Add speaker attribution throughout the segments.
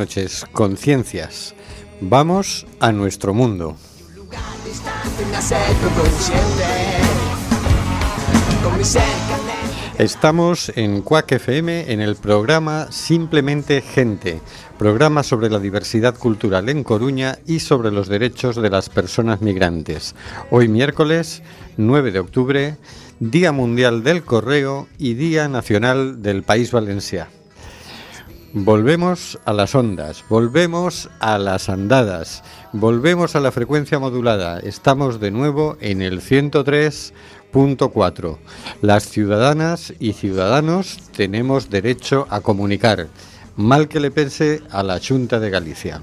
Speaker 1: Noches, conciencias. Vamos a nuestro mundo. Estamos en Cuac FM en el programa Simplemente Gente, programa sobre la diversidad cultural en Coruña y sobre los derechos de las personas migrantes. Hoy miércoles 9 de octubre, Día Mundial del Correo y Día Nacional del País Valenciano. Volvemos a las ondas, volvemos a las andadas, volvemos a la frecuencia modulada. Estamos de nuevo en el 103.4. Las ciudadanas y ciudadanos tenemos derecho a comunicar, mal que le pense a la Junta de Galicia.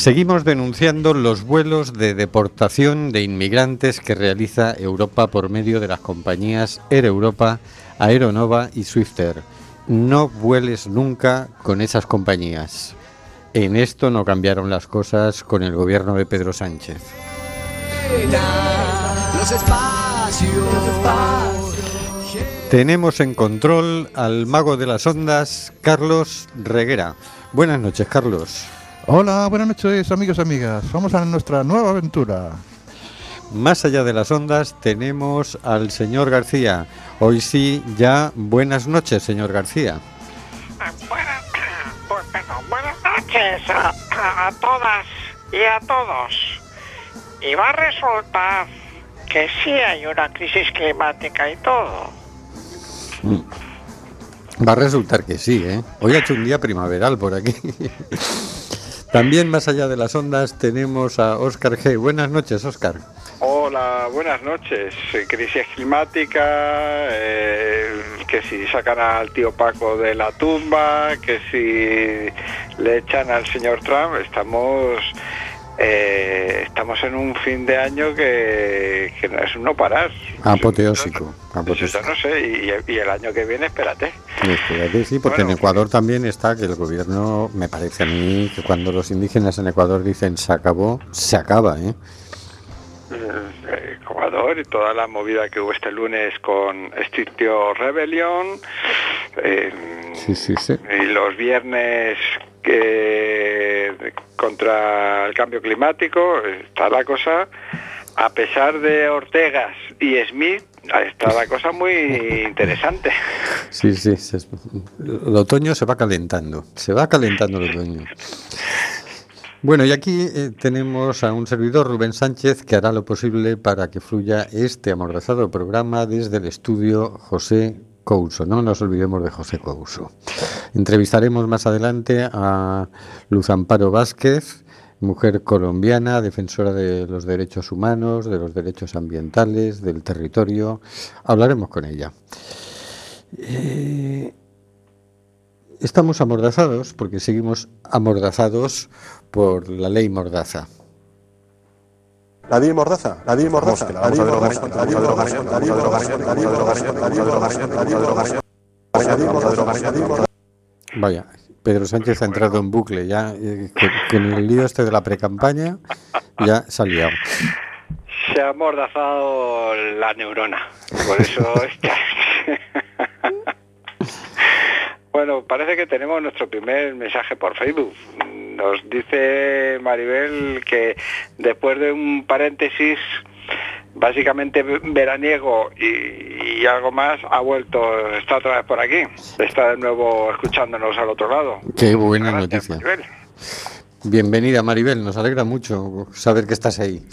Speaker 1: Seguimos denunciando los vuelos de deportación de inmigrantes que realiza Europa por medio de las compañías Air Europa, Aeronova y Swifter. No vueles nunca con esas compañías. En esto no cambiaron las cosas con el gobierno de Pedro Sánchez. Tenemos en control al mago de las ondas, Carlos Reguera. Buenas noches, Carlos.
Speaker 2: Hola, buenas noches amigos y amigas. Vamos a nuestra nueva aventura.
Speaker 1: Más allá de las ondas tenemos al señor García. Hoy sí, ya buenas noches, señor García.
Speaker 3: Buenas, buenas noches a, a todas y a todos. Y va a resultar que sí hay una crisis climática y todo.
Speaker 1: Va a resultar que sí, ¿eh? Hoy ha hecho un día primaveral por aquí. También más allá de las ondas tenemos a Oscar G. Buenas noches, Oscar.
Speaker 4: Hola, buenas noches. Crisis climática, eh, que si sacan al tío Paco de la tumba, que si le echan al señor Trump, estamos eh, estamos en un fin de año que, que no es un no parar.
Speaker 1: Apoteósico.
Speaker 4: apoteósico. no sé, y, el año que viene, espérate.
Speaker 1: Sí, porque en Ecuador también está que el gobierno, me parece a mí, que cuando los indígenas en Ecuador dicen se acabó, se acaba, ¿eh?
Speaker 4: eh Ecuador y toda la movida que hubo este lunes con Extinction Rebellion. Eh,
Speaker 1: sí, sí, sí.
Speaker 4: Y los viernes que contra el cambio climático está la cosa, a pesar de Ortegas y Smith, está la cosa muy interesante.
Speaker 1: Sí, sí, el otoño se va calentando, se va calentando el otoño. Bueno, y aquí eh, tenemos a un servidor, Rubén Sánchez, que hará lo posible para que fluya este amordazado programa desde el estudio José Couso, no nos olvidemos de José Couso. Entrevistaremos más adelante a Luz Amparo Vázquez, Mujer colombiana, defensora de los derechos humanos, de los derechos ambientales, del territorio. Hablaremos con ella. Eh, estamos amordazados porque seguimos amordazados por la ley Mordaza.
Speaker 5: La di mordaza, la di mordaza, la di mordaza, la di mordaza, la di mordaza, la di mordaza, la di mordaza, la di mordaza.
Speaker 1: Vaya, Pedro Sánchez ha entrado en bucle ya, con el lío este de la precampaña, ya se ha liado.
Speaker 4: Se ha amordazado la neurona, por eso está... Bueno, parece que tenemos nuestro primer mensaje por Facebook. Nos dice Maribel que después de un paréntesis básicamente veraniego y, algo más, ha vuelto, está otra vez por aquí. Está de nuevo escuchándonos al otro lado.
Speaker 1: Qué buena noticia. Bienvenida Maribel, nos alegra mucho saber que estás ahí.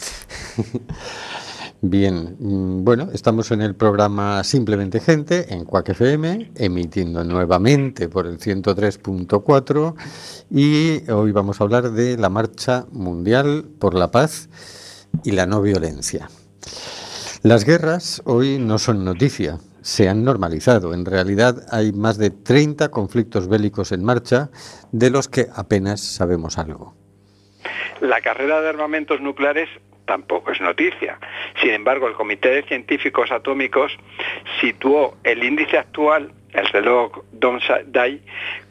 Speaker 1: Bien, mm, bueno, estamos en el programa Simplemente Gente en Cuac FM, emitiendo nuevamente por el 103.4 y hoy vamos a hablar de la Marcha Mundial por la Paz y la No Violencia. Las guerras hoy no son noticia, se han normalizado. En realidad hay más de 30 conflictos bélicos en marcha de los que apenas sabemos algo.
Speaker 4: La carrera de armamentos nucleares tampoco es noticia. Sin embargo, el Comité de Científicos Atómicos situó el índice actual, el reloj Dai,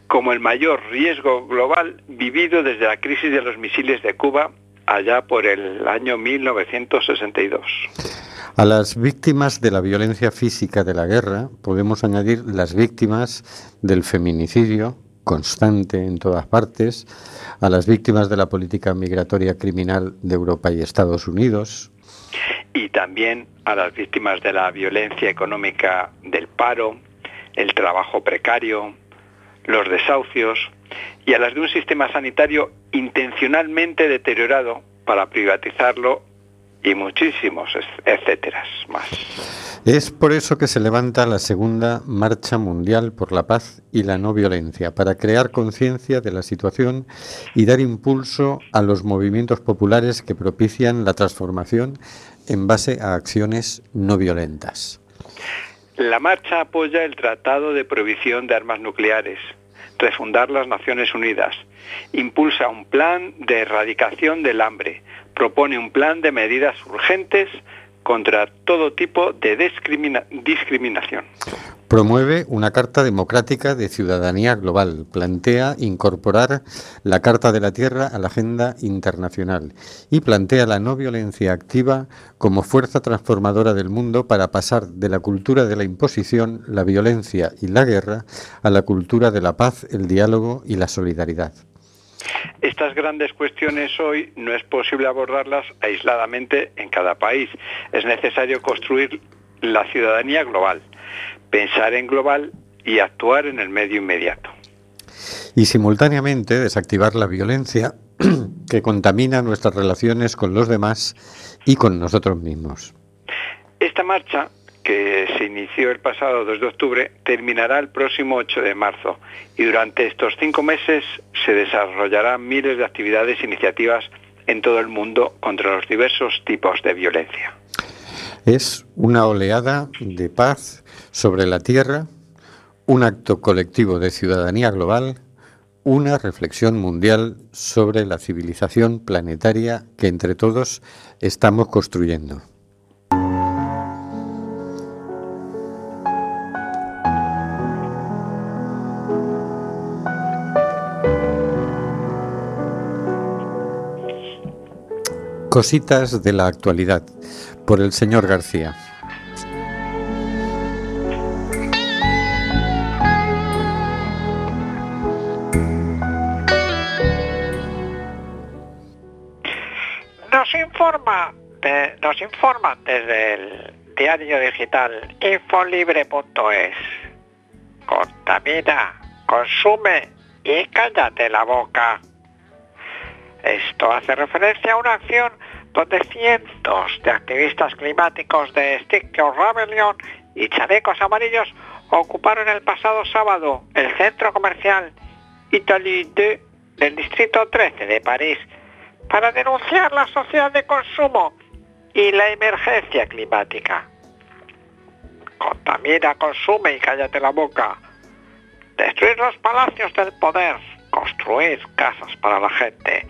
Speaker 4: como el mayor riesgo global vivido desde la crisis de los misiles de Cuba allá por el año 1962.
Speaker 1: A las víctimas de la violencia física de la guerra podemos añadir las víctimas del feminicidio constante en todas partes, a las víctimas de la política migratoria criminal de Europa y Estados Unidos.
Speaker 4: Y también a las víctimas de la violencia económica del paro, el trabajo precario, los desahucios y a las de un sistema sanitario intencionalmente deteriorado para privatizarlo y muchísimos etcétera más.
Speaker 1: Es por eso que se levanta la segunda Marcha Mundial por la Paz y la No Violencia, para crear conciencia de la situación y dar impulso a los movimientos populares que propician la transformación en base a acciones no violentas.
Speaker 4: La marcha apoya el Tratado de Prohibición de Armas Nucleares, refundar las Naciones Unidas, impulsa un plan de erradicación del hambre, propone un plan de medidas urgentes contra todo tipo de discriminación.
Speaker 1: Promueve una Carta Democrática de Ciudadanía Global. Plantea incorporar la Carta de la Tierra a la agenda internacional y plantea la no violencia activa como fuerza transformadora del mundo para pasar de la cultura de la imposición, la violencia y la guerra a la cultura de la paz, el diálogo y la solidaridad.
Speaker 4: Estas grandes cuestiones hoy no es posible abordarlas aisladamente en cada país. Es necesario construir la ciudadanía global, pensar en global y actuar en el medio inmediato.
Speaker 1: Y simultáneamente desactivar la violencia que contamina nuestras relaciones con los demás y con nosotros mismos.
Speaker 4: Esta marcha que se inició el pasado 2 de octubre, terminará el próximo 8 de marzo y durante estos cinco meses se desarrollarán miles de actividades e iniciativas en todo el mundo contra los diversos tipos de violencia.
Speaker 1: Es una oleada de paz sobre la Tierra, un acto colectivo de ciudadanía global, una reflexión mundial sobre la civilización planetaria que entre todos estamos construyendo. Cositas de la actualidad por el señor García.
Speaker 3: Nos informa, nos informa desde el diario digital infolibre.es. Contamina, consume y cállate la boca. Esto hace referencia a una acción donde cientos de activistas climáticos de Stick Rebellion y chalecos amarillos ocuparon el pasado sábado el centro comercial Italie 2 del distrito 13 de París para denunciar la sociedad de consumo y la emergencia climática. Contamina, consume y cállate la boca. Destruir los palacios del poder, construir casas para la gente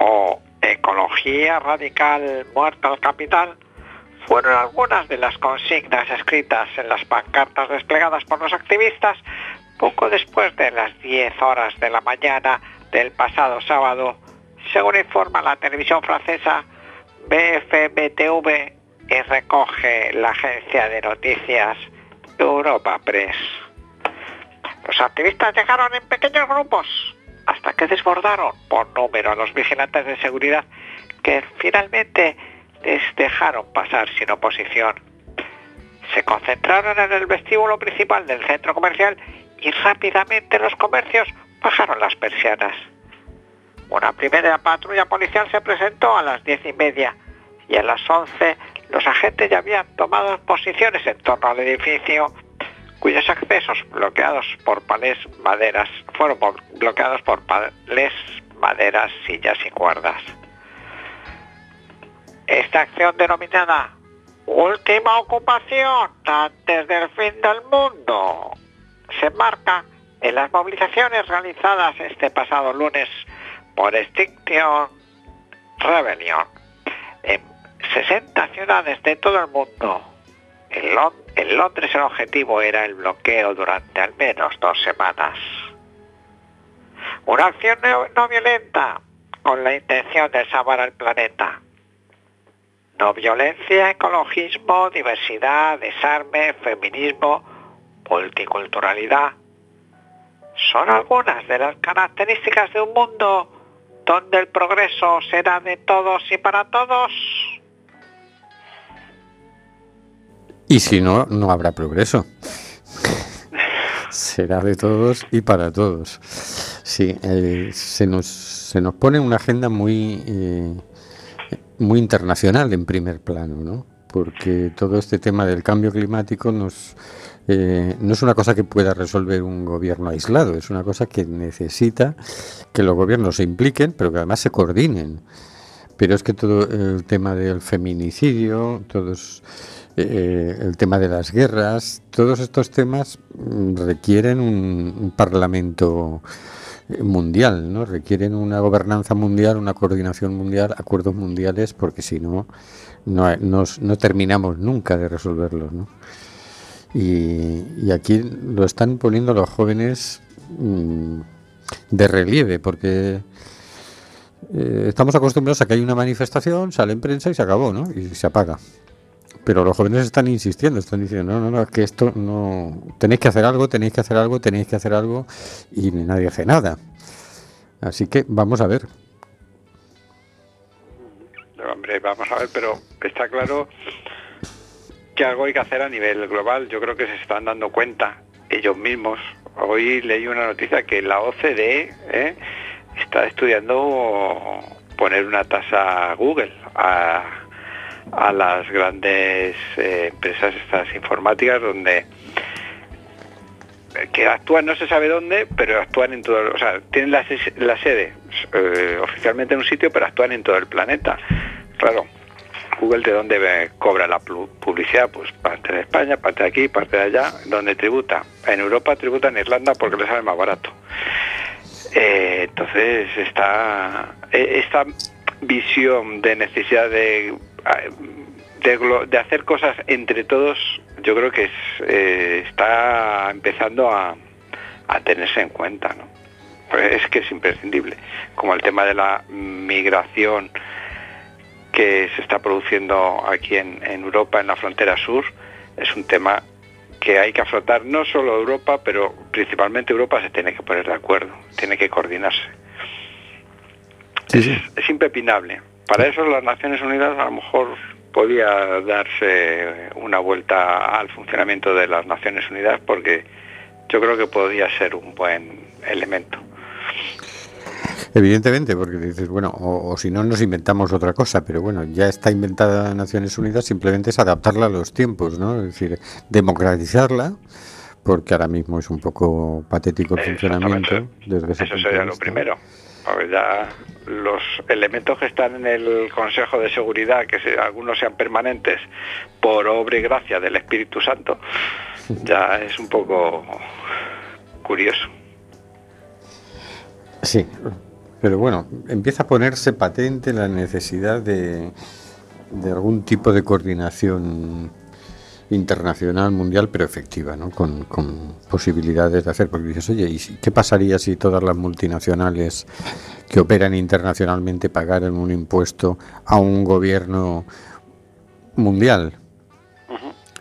Speaker 3: o ecología radical muerta al capital fueron algunas de las consignas escritas en las pancartas desplegadas por los activistas poco después de las 10 horas de la mañana del pasado sábado, según informa la televisión francesa BFBTV y recoge la agencia de noticias Europa Press. Los activistas llegaron en pequeños grupos hasta que desbordaron por número a los vigilantes de seguridad que finalmente les dejaron pasar sin oposición. Se concentraron en el vestíbulo principal del centro comercial y rápidamente los comercios bajaron las persianas. Una primera patrulla policial se presentó a las diez y media y a las once los agentes ya habían tomado posiciones en torno al edificio cuyos accesos bloqueados por palés maderas fueron bloqueados por palés, maderas, sillas y cuerdas. Esta acción denominada última ocupación antes del fin del mundo se marca en las movilizaciones realizadas este pasado lunes por Extinction Rebellion en 60 ciudades de todo el mundo. En, Lon- en Londres el objetivo era el bloqueo durante al menos dos semanas. Una acción no violenta con la intención de salvar al planeta. No violencia, ecologismo, diversidad, desarme, feminismo, multiculturalidad. Son algunas de las características de un mundo donde el progreso será de todos y para todos.
Speaker 1: Y si no, no habrá progreso. Será de todos y para todos. Sí, eh, se, nos, se nos pone una agenda muy, eh, muy internacional en primer plano, ¿no? Porque todo este tema del cambio climático nos, eh, no es una cosa que pueda resolver un gobierno aislado, es una cosa que necesita que los gobiernos se impliquen, pero que además se coordinen. Pero es que todo el tema del feminicidio, todos eh, el tema de las guerras, todos estos temas requieren un, parlamento eh, mundial, ¿no? Requieren una gobernanza mundial, una coordinación mundial, acuerdos mundiales, porque si no, no, no terminamos nunca de resolverlos, ¿no? Y, y aquí lo están poniendo los jóvenes mm, de relieve, porque eh, estamos acostumbrados a que hay una manifestación, sale en prensa y se acabó, ¿no? Y se apaga. Pero los jóvenes están insistiendo, están diciendo, no, no, no, que esto no... Tenéis que hacer algo, tenéis que hacer algo, tenéis que hacer algo, y nadie hace nada. Así que vamos a ver.
Speaker 4: Vamos a ver, pero está claro que algo hay que hacer a nivel global. Yo creo que se están dando cuenta ellos mismos. Hoy leí una noticia que la OCDE ¿eh? está estudiando poner una tasa Google a, a las grandes eh, empresas estas informáticas donde que actúan no se sabe dónde, pero actúan en todo, o sea, tienen la, la sede eh, oficialmente en un sitio, pero actúan en todo el planeta. Claro, Google de dónde cobra la publicidad, pues parte de España, parte de aquí, parte de allá, donde tributa. En Europa tributa en Irlanda porque le sale más barato. Eh, entonces está eh, esta visión de necesidad de, de, hacer cosas entre todos, yo creo que es, eh, está empezando a, a tenerse en cuenta, ¿no? Pues es que es imprescindible, como el tema de la migración que se está produciendo aquí en, en Europa, en la frontera sur, es un tema que hay que afrontar no solo Europa, pero principalmente Europa se tiene que poner de acuerdo, tiene que coordinarse.
Speaker 1: Sí, sí.
Speaker 4: Es, es impepinable. Para eso las Naciones Unidas a lo mejor podía darse una vuelta al funcionamiento de las Naciones Unidas porque yo creo que podía ser un buen elemento.
Speaker 1: Evidentemente, porque dices, bueno, o, o si no nos inventamos otra cosa, pero bueno, ya está inventada Naciones Unidas, simplemente es adaptarla a los tiempos, ¿no? Es decir, democratizarla, porque ahora mismo es un poco patético el funcionamiento.
Speaker 4: Exactamente.
Speaker 1: Desde ese
Speaker 4: Eso sería lo primero. Porque ya los elementos que están en el Consejo de Seguridad, que se- algunos sean permanentes por obra y gracia del Espíritu Santo, ya es un poco curioso.
Speaker 1: Sí, pero bueno, empieza a ponerse patente la necesidad de, de algún tipo de coordinación internacional, mundial, pero efectiva, ¿no? Con, con posibilidades de hacer, porque dices, oye, ¿y qué pasaría si todas las multinacionales que operan internacionalmente pagaran un impuesto a un gobierno mundial?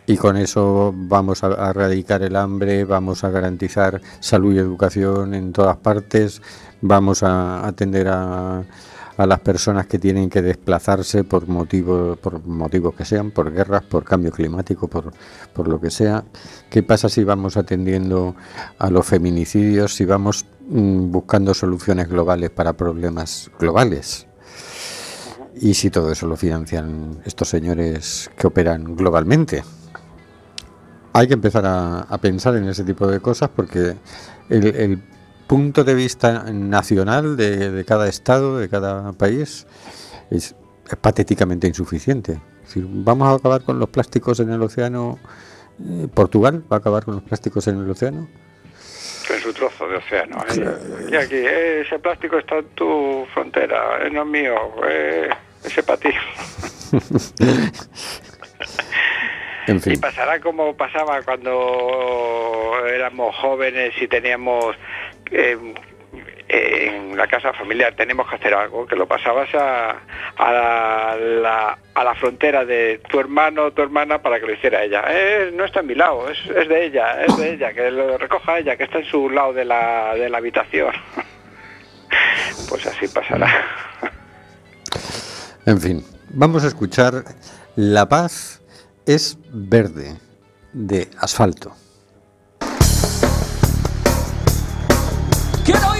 Speaker 1: Y con eso vamos a erradicar el hambre, vamos a garantizar salud y educación en todas partes, vamos a atender a, a las personas que tienen que desplazarse por motivos por motivos que sean, por guerras, por cambio climático, por, por lo que sea. ¿Qué pasa si vamos atendiendo a los feminicidios, si vamos mm, buscando soluciones globales para problemas globales? Y si todo eso lo financian estos señores que operan globalmente. Hay que empezar a, a pensar en ese tipo de cosas porque el, el punto de vista nacional de, de cada estado, de cada país, es, es patéticamente insuficiente. Es vamos a acabar con los plásticos en el océano. Eh, Portugal va a acabar con los plásticos en el océano.
Speaker 4: En su trozo de océano. ahí. Y aquí, eh, ese plástico está en tu frontera, eh, no es mío, eh, ese para ti.
Speaker 1: En
Speaker 4: Y
Speaker 1: fin.
Speaker 4: pasará como pasaba cuando éramos jóvenes y teníamos en la casa familiar tenemos que hacer algo, que lo pasabas a, a, la, la- a la frontera de tu hermano o tu hermana para que lo hiciera ella. Eh, no está en mi lado, es, es de ella, es de ella, que lo recoja ella, que está en su lado de la, de la habitación. Pues así pasará.
Speaker 1: En fin, vamos a escuchar La paz es verde de asfalto.
Speaker 6: You know.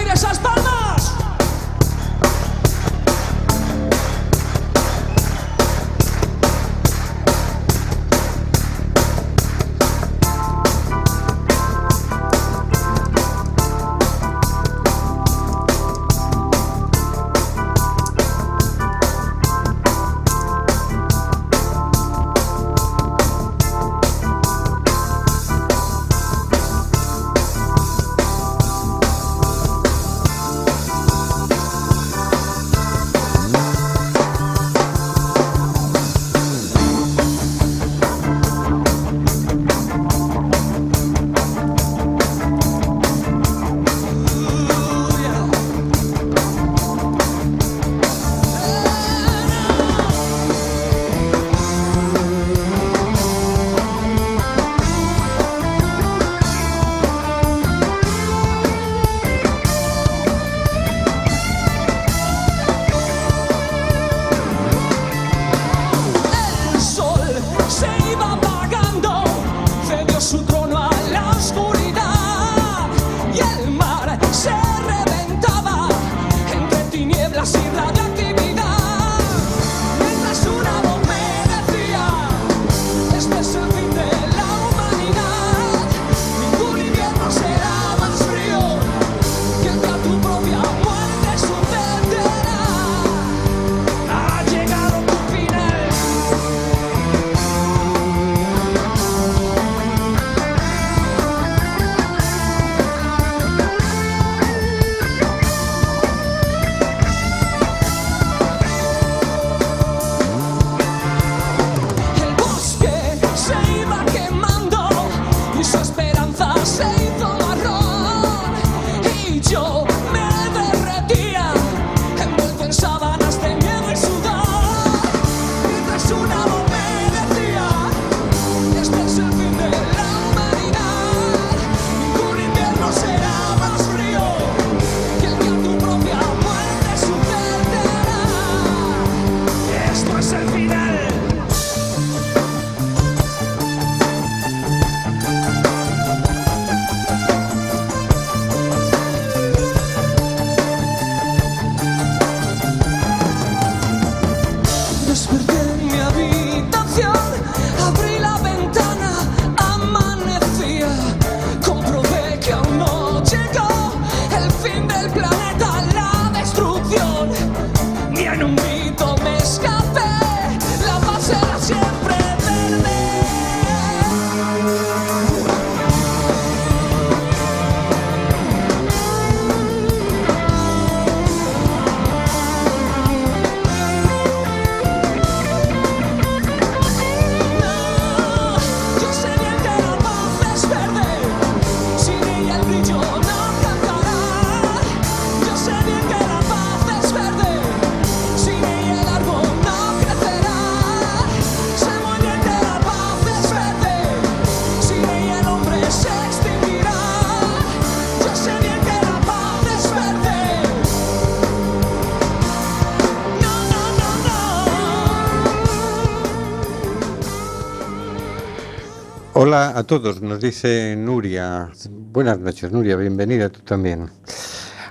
Speaker 1: Hola a todos, nos dice Nuria. Buenas noches, Nuria, bienvenida tú también.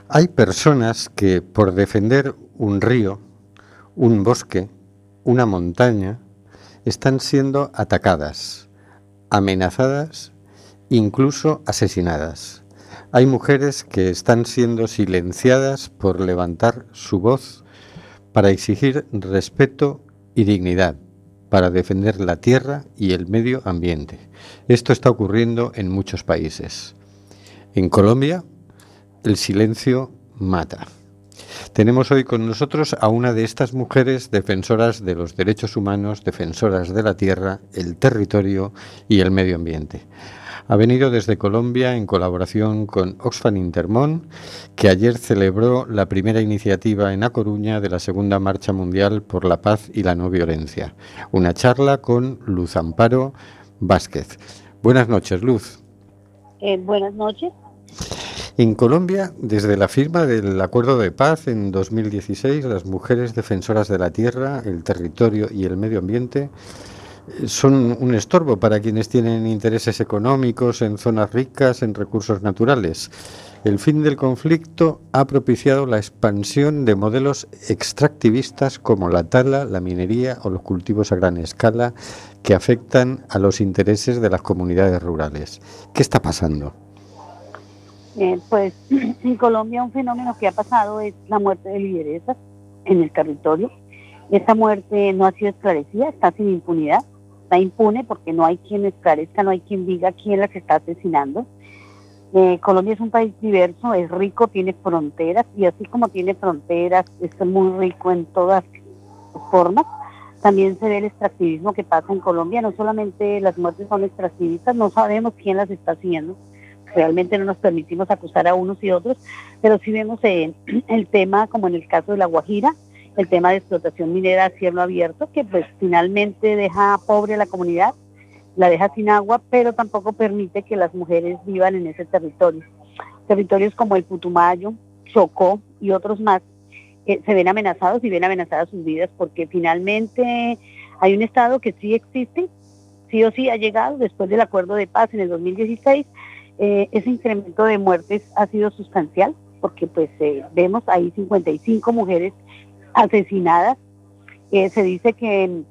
Speaker 1: Hay personas que por defender un río, un bosque, una montaña, están siendo atacadas, amenazadas, incluso asesinadas. Hay mujeres que están siendo silenciadas por levantar su voz para exigir respeto y dignidad. Para defender la tierra y el medio ambiente. Esto está ocurriendo en muchos países. En Colombia, el silencio mata. Tenemos hoy con nosotros a una de estas mujeres defensoras de los derechos humanos, defensoras de la tierra, el territorio y el medio ambiente. Ha venido desde Colombia en colaboración con Oxfam Intermón, que ayer celebró la primera iniciativa en A Coruña de la Segunda Marcha Mundial por la Paz y la No Violencia. Una charla con Luz Amparo Vázquez. Buenas noches, Luz.
Speaker 7: Eh, buenas noches.
Speaker 1: En Colombia, desde la firma del Acuerdo de Paz en 2016, las mujeres defensoras de la tierra, el territorio y el medio ambiente son un estorbo para quienes tienen intereses económicos en zonas ricas en recursos naturales. El fin del conflicto ha propiciado la expansión de modelos extractivistas como la tala, la minería o los cultivos a gran escala que afectan a los intereses de las comunidades rurales. ¿Qué está pasando?
Speaker 7: Eh, pues en Colombia un fenómeno que ha pasado es la muerte de lideresas en el territorio. Esta muerte no ha sido esclarecida, está sin impunidad, está impune porque no hay quien esclarezca, no hay quien diga quién las está asesinando. Eh, Colombia es un país diverso, es rico, tiene fronteras y así como tiene fronteras, es muy rico en todas formas. También se ve el extractivismo que pasa en Colombia, no solamente las muertes son extractivistas, no sabemos quién las está haciendo, realmente no nos permitimos acusar a unos y otros, pero sí vemos eh, el tema, como en el caso de La Guajira, el tema de explotación minera a cielo abierto, que pues finalmente deja pobre a la comunidad, la deja sin agua, pero tampoco permite que las mujeres vivan en ese territorio. Territorios como el Putumayo, Chocó y otros más eh, se ven amenazados y ven amenazadas sus vidas porque finalmente hay un Estado que sí existe, sí o sí ha llegado después del acuerdo de paz en el 2016 eh, ese incremento de muertes ha sido sustancial porque pues eh, vemos ahí 55 mujeres asesinadas. Eh, se dice que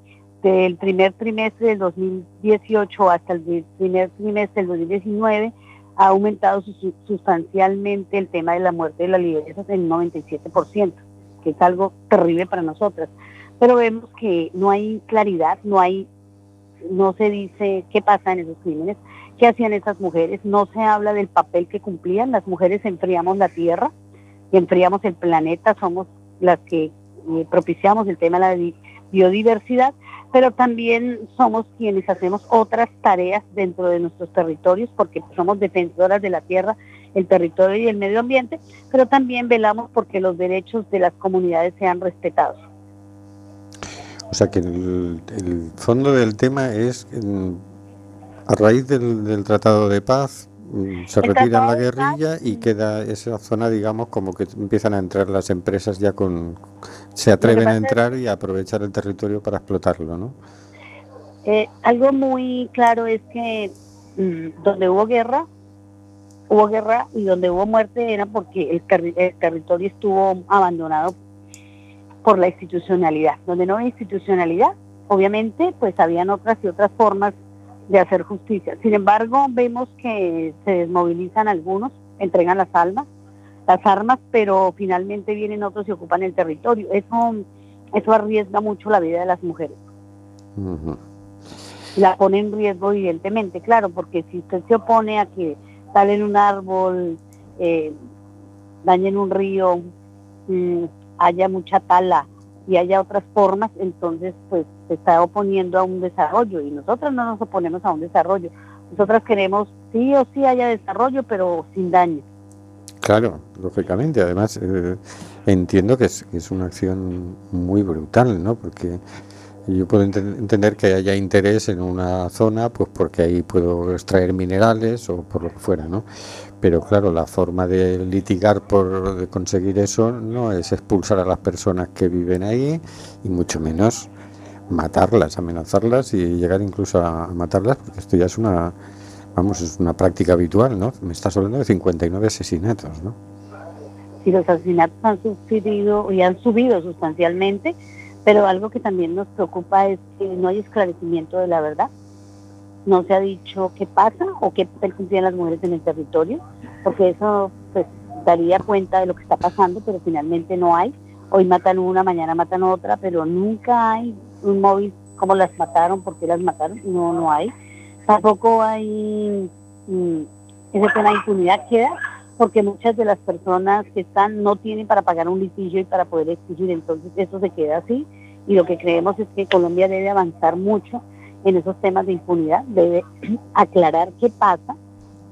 Speaker 7: del primer trimestre del 2018 hasta el primer trimestre del 2019 ha aumentado sustancialmente el tema de la muerte de las lideresas en un 97%, que es algo terrible para nosotras. Pero vemos que no hay claridad, no hay, no se dice qué pasa en esos crímenes qué hacían esas mujeres, no se habla del papel que cumplían, las mujeres enfriamos la tierra, enfriamos el planeta, somos las que eh, propiciamos el tema de la biodiversidad, pero también somos quienes hacemos otras tareas dentro de nuestros territorios porque somos defensoras de la tierra, el territorio y el medio ambiente, pero también velamos porque los derechos de las comunidades sean respetados.
Speaker 1: O sea que el, el fondo del tema es a raíz del, Tratado de Paz mm, se retira la guerrilla y queda esa zona, digamos, como que empiezan a entrar las empresas ya con... se atreven a entrar y a aprovechar el territorio para explotarlo, ¿no?
Speaker 7: Eh, algo muy claro es que mm, donde hubo guerra, hubo guerra y donde hubo muerte era porque el, el territorio estuvo abandonado por la institucionalidad. Donde no hay institucionalidad, obviamente, pues habían otras y otras formas de hacer justicia. Sin embargo, vemos que se desmovilizan algunos, entregan las almas, las armas, pero finalmente vienen otros y ocupan el territorio. Eso, eso arriesga mucho la vida de las mujeres. La pone en riesgo, evidentemente, claro, porque si usted se opone a que en un árbol, eh, dañen un río, mm, haya mucha tala, y haya otras formas, entonces pues se está oponiendo a un desarrollo y nosotros no nos oponemos a un desarrollo. Nosotras queremos sí o sí haya desarrollo, pero sin daño.
Speaker 1: Claro, lógicamente. Además, eh, entiendo que es, que es, una acción muy brutal, ¿no? Porque yo puedo entender que haya interés en una zona, pues porque ahí puedo extraer minerales o por lo que fuera, ¿no? Pero claro, la forma de litigar por conseguir eso no es expulsar a las personas que viven ahí y mucho menos matarlas, amenazarlas y llegar incluso a matarlas, porque esto ya es una, vamos, es una práctica habitual, ¿no? Me estás hablando de 59 asesinatos, ¿no?
Speaker 7: Sí, los asesinatos han sucedido y han subido sustancialmente, pero algo que también nos preocupa es que no hay esclarecimiento de la verdad no se ha dicho qué pasa o qué papel cumplían las mujeres en el territorio, porque eso pues daría cuenta de lo que está pasando, pero finalmente no hay. Hoy matan una, mañana matan otra, pero nunca hay un móvil cómo las mataron, por qué las mataron, no, no hay. Tampoco hay mm, tema de impunidad queda porque muchas de las personas que están no tienen para pagar un litigio y para poder exigir, entonces eso se queda así y lo que creemos es que Colombia debe avanzar mucho en esos temas de impunidad, debe aclarar qué pasa,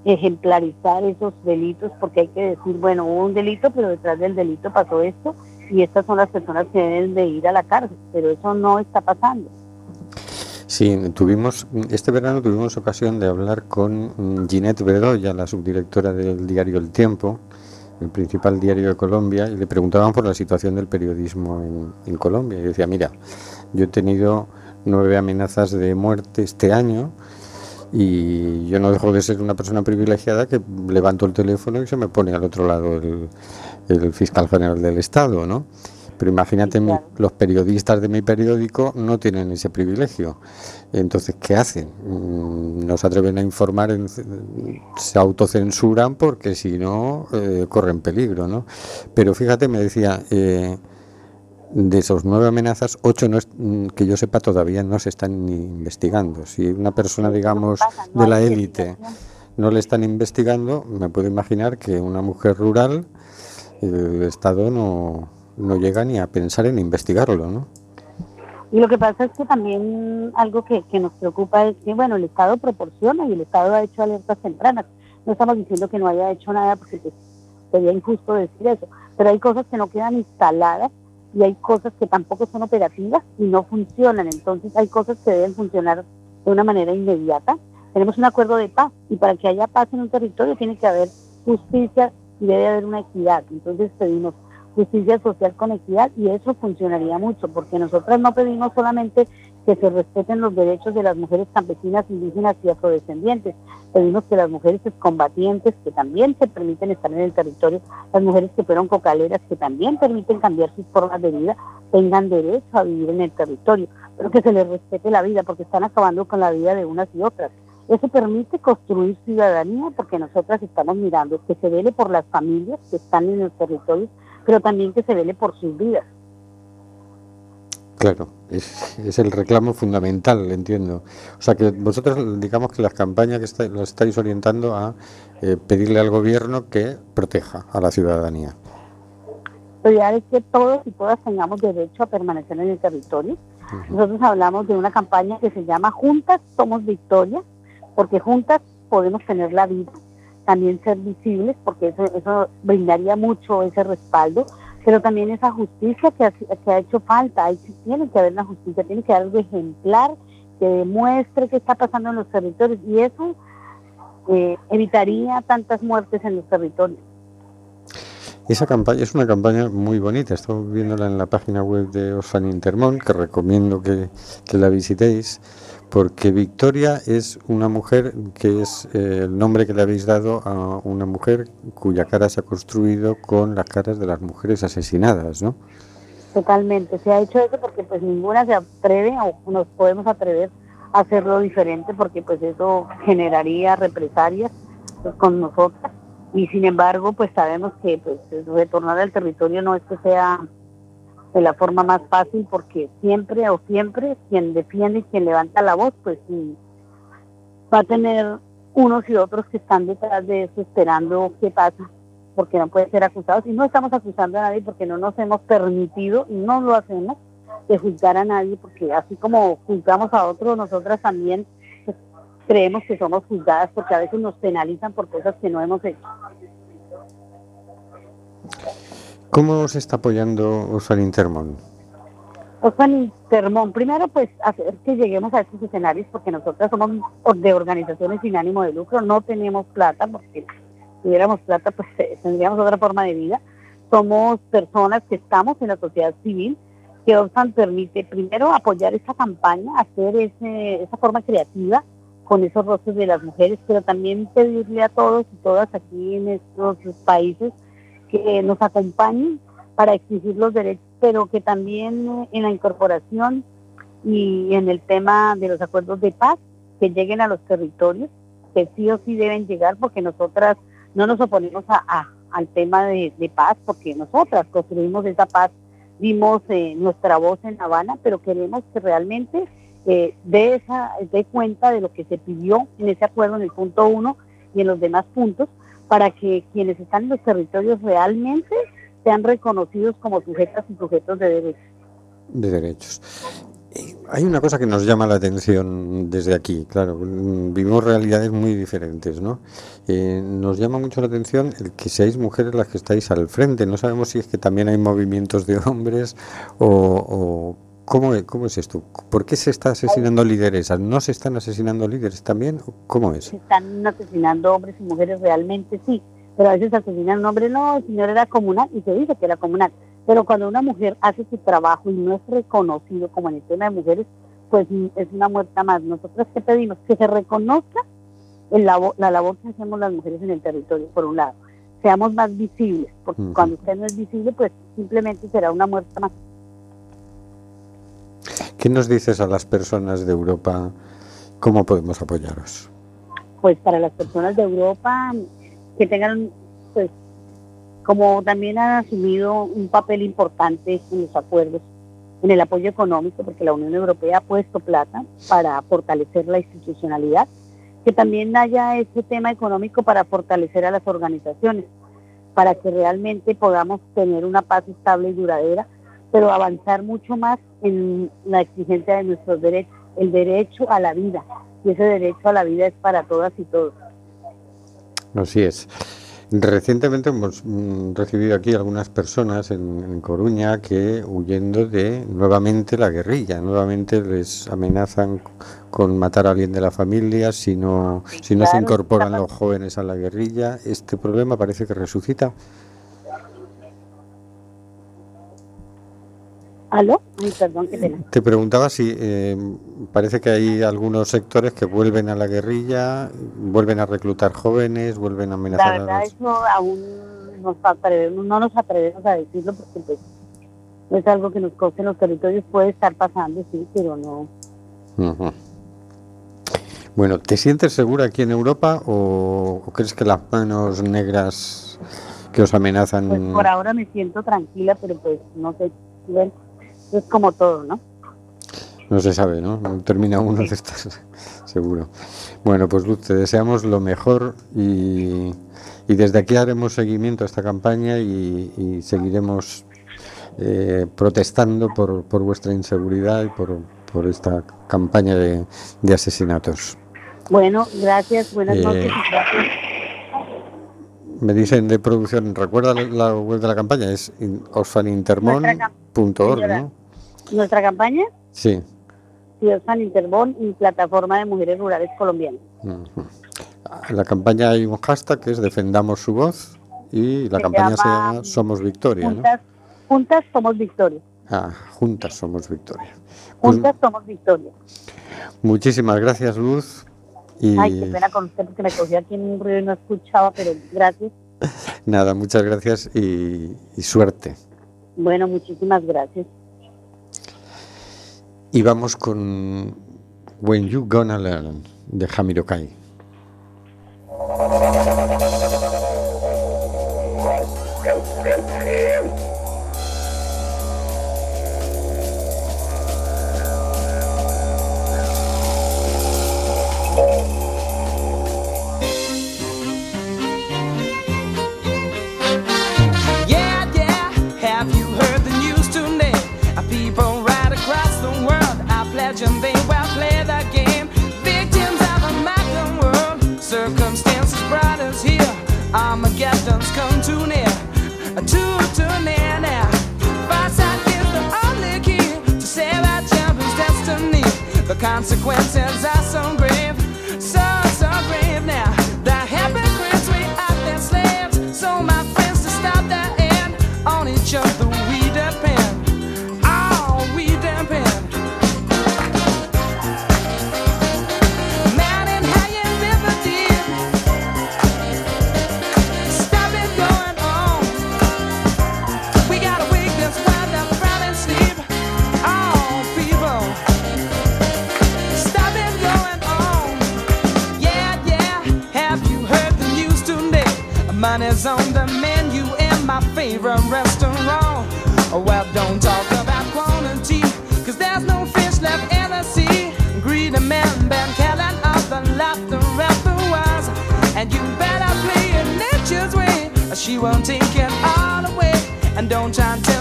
Speaker 7: ejemplarizar esos delitos, porque hay que decir, bueno, hubo un delito, pero detrás del delito pasó esto, y estas son las personas que deben de ir a la cárcel, pero eso no está pasando.
Speaker 1: Sí, tuvimos, este verano tuvimos ocasión de hablar con mm, Ginette Bedoya, la subdirectora del diario El Tiempo, el principal diario de Colombia, y le preguntaban por la situación del periodismo en, Colombia. Y decía, mira, yo he tenido nueve amenazas de muerte este año y yo no dejo de ser una persona privilegiada que levanto el teléfono y se me pone al otro lado el, el fiscal general del Estado, ¿no? Pero imagínate, mi- los periodistas de mi periódico no tienen ese privilegio. Entonces, ¿qué hacen? Mm, No se atreven a informar, en- se autocensuran porque si no, eh, corren peligro, ¿no? Pero fíjate, me decía, eh, de esos nueve amenazas, ocho no es- mm, que yo sepa todavía no se están ni investigando. Si una persona, digamos, de la élite no le están investigando, me puedo imaginar que una mujer rural, el Estado no, no llega ni a pensar en investigarlo, ¿no?
Speaker 7: Y lo que pasa es que también algo que, que nos preocupa es que, bueno, el Estado proporciona y el Estado ha hecho alertas tempranas. No estamos diciendo que no haya hecho nada porque pues, sería injusto decir eso, pero hay cosas que no quedan instaladas y hay cosas que tampoco son operativas y no funcionan. Entonces hay cosas que deben funcionar de una manera inmediata. Tenemos un acuerdo de paz y para que haya paz en un territorio tiene que haber justicia y debe haber una equidad. Entonces pedimos justicia social con equidad y eso funcionaría mucho porque nosotras no pedimos solamente que se respeten los derechos de las mujeres campesinas, indígenas y afrodescendientes. Pedimos que las mujeres combatientes que también se permiten estar en el territorio, las mujeres que fueron cocaleras que también permiten cambiar sus formas de vida, tengan derecho a vivir en el territorio, pero que se les respete la vida porque están acabando con la vida de unas y otras. Eso permite construir ciudadanía porque nosotras estamos mirando que se vele por las familias que están en el territorio, pero también que se vele por sus vidas.
Speaker 1: Claro, es, es el reclamo fundamental, entiendo. O sea que vosotros, digamos que las campañas que está- las estáis orientando a eh, pedirle al gobierno que proteja a la ciudadanía.
Speaker 7: Lo ideal es que todos y todas tengamos derecho a permanecer en el territorio. Nosotros hablamos de una campaña que se llama Juntas Somos Victoria, porque juntas podemos tener la vida, también ser visibles, porque eso, eso brindaría mucho ese respaldo, pero también esa justicia que ha, que ha hecho falta. Hay, tiene que haber una justicia, tiene que haber algo ejemplar que demuestre qué está pasando en los territorios y eso eh, evitaría tantas muertes en los territorios.
Speaker 1: Esa campaña es una campaña muy bonita. Estamos viéndola en la página web de Orfan Intermón, que recomiendo que, que la visitéis, porque Victoria es una mujer que es eh, el nombre que le habéis dado a una mujer cuya cara se ha construido con las caras de las mujeres asesinadas, ¿no?
Speaker 7: Totalmente, se ha hecho eso porque pues ninguna se atreve o nos podemos atrever a hacerlo diferente porque pues eso generaría represalias pues, con nosotras y sin embargo pues sabemos que pues retornar al territorio no es que sea de la forma más fácil porque siempre o siempre quien defiende y quien levanta la voz pues sí, va a tener unos y otros que están detrás de eso esperando qué pasa porque no pueden ser acusados y no estamos acusando a nadie porque no nos hemos permitido y no lo hacemos de juzgar a nadie porque así como juzgamos a otros nosotras también pues, creemos que somos juzgadas porque a veces nos penalizan por cosas que no hemos hecho.
Speaker 1: ¿Cómo os está apoyando Orfan Intermón?
Speaker 7: Osman Intermón, primero pues hacer que lleguemos a estos escenarios porque nosotras somos de organizaciones sin ánimo de lucro, no tenemos plata porque si tuviéramos plata pues tendríamos otra forma de vida. Somos personas que estamos en la sociedad civil, que Oxfam permite primero apoyar esta campaña, hacer ese, esa forma creativa con esos rostros de las mujeres, pero también pedirle a todos y todas aquí en estos países que nos acompañen para exigir los derechos, pero que también eh, en la incorporación y en el tema de los acuerdos de paz, que lleguen a los territorios, que sí o sí deben llegar, porque nosotras no nos oponemos al tema de, de paz, porque nosotras construimos esa paz, dimos eh, nuestra voz en La Habana, pero queremos que realmente eh, dé, esa, dé cuenta de lo que se pidió en ese acuerdo en el punto uno y en los demás puntos para que quienes están en los territorios realmente sean reconocidos como sujetas y sujetos de derechos.
Speaker 1: de derechos. Eh, Hay una cosa que nos llama la atención desde aquí, claro, mm, vivimos realidades muy diferentes, ¿no? Eh, nos llama mucho la atención el que seáis mujeres las que estáis al frente. No sabemos si es que también hay movimientos de hombres o, o ¿cómo, es- cómo es esto. ¿Por qué se está asesinando lideresas? ¿No se están asesinando líderes también? ¿O ¿Cómo es?
Speaker 7: Se están asesinando hombres y mujeres realmente sí, pero a veces asesinan a un hombre, no, el señor era comunal y se dice que era comunal. Pero cuando una mujer hace su trabajo y no es reconocido como en el tema de mujeres, pues mm, es una muerta más. Nosotros qué pedimos? Que se reconozca el labo- la labor que hacemos las mujeres en el territorio, por un lado. Seamos más visibles, porque cuando usted no es visible, pues simplemente será una muerta más.
Speaker 1: ¿Qué nos dices a las personas de Europa? ¿Cómo podemos apoyaros?
Speaker 7: pues para las personas de Europa que tengan, pues, como también han asumido un papel importante en los acuerdos, en el apoyo económico, porque la Unión Europea ha puesto plata para fortalecer la institucionalidad, que también haya ese tema económico para fortalecer a las organizaciones, para que realmente podamos tener una paz estable y duradera, pero avanzar mucho más en la exigencia de nuestros derechos, el derecho a la vida, y ese derecho a la vida es para todas y todos.
Speaker 1: Así es. Recientemente hemos mm, recibido aquí algunas personas en, en Coruña que huyendo de nuevamente la guerrilla, nuevamente les amenazan con matar a alguien de la familia si no, si no se incorporan los jóvenes a la guerrilla. Este problema parece que resucita.
Speaker 7: ¿Aló? Ay, perdón, qué pena.
Speaker 1: Te preguntaba si eh, parece que hay algunos sectores que vuelven a la guerrilla, vuelven a reclutar jóvenes, vuelven a
Speaker 7: La
Speaker 1: amenazar a
Speaker 7: verdad,
Speaker 1: los...
Speaker 7: eso aún nos atrevemos, no nos atrevemos a decirlo porque pues, no es algo que nos coste en los territorios, puede estar pasando, sí, pero no.
Speaker 1: Ujú. Bueno, ¿te sientes segura aquí en Europa o, o crees que las manos negras que os amenazan
Speaker 7: Pues por ahora me siento tranquila, pero pues no sé, bueno, es como todo, ¿no?
Speaker 1: no se sabe, ¿no? Termina uno de estar seguro. Bueno, pues Luz, te deseamos lo mejor y, y desde aquí haremos seguimiento a esta campaña y, y seguiremos eh, protestando por, por vuestra inseguridad y por, por esta campaña de, de asesinatos.
Speaker 7: Bueno, gracias, buenas
Speaker 1: Eh,
Speaker 7: noches y gracias.
Speaker 1: Me dicen de producción, recuerda la- web de la campaña, es in- orfanintermon.org. ¿no?
Speaker 7: Nuestra campaña,
Speaker 1: Sí.
Speaker 7: Ciudad San Interbón y Plataforma de Mujeres Rurales Colombianas.
Speaker 1: En la campaña hay un hashtag que es Defendamos su voz y la
Speaker 7: Se
Speaker 1: campaña se
Speaker 7: llama
Speaker 1: llama Somos Victoria, ¿no?
Speaker 7: Juntas, somos victoria.
Speaker 1: Ah, Juntas Somos Victoria. Pues
Speaker 7: Juntas somos victoria.
Speaker 1: muchísimas gracias, Luz. Y
Speaker 7: Ay, qué pena con usted porque me cogí aquí en un ruido y no escuchaba, pero gracias.
Speaker 1: nada, muchas gracias y, y suerte.
Speaker 7: Bueno, muchísimas gracias.
Speaker 1: Y vamos con When You Gonna Learn de Jamiroquai.
Speaker 6: Money's on the menu in my favorite restaurant. Well, don't talk about quantity, cause there's no fish left in the sea. Greedy men been telling up the laughter of the wise. And you better play it nature's way, or she won't take it all away. And don't try to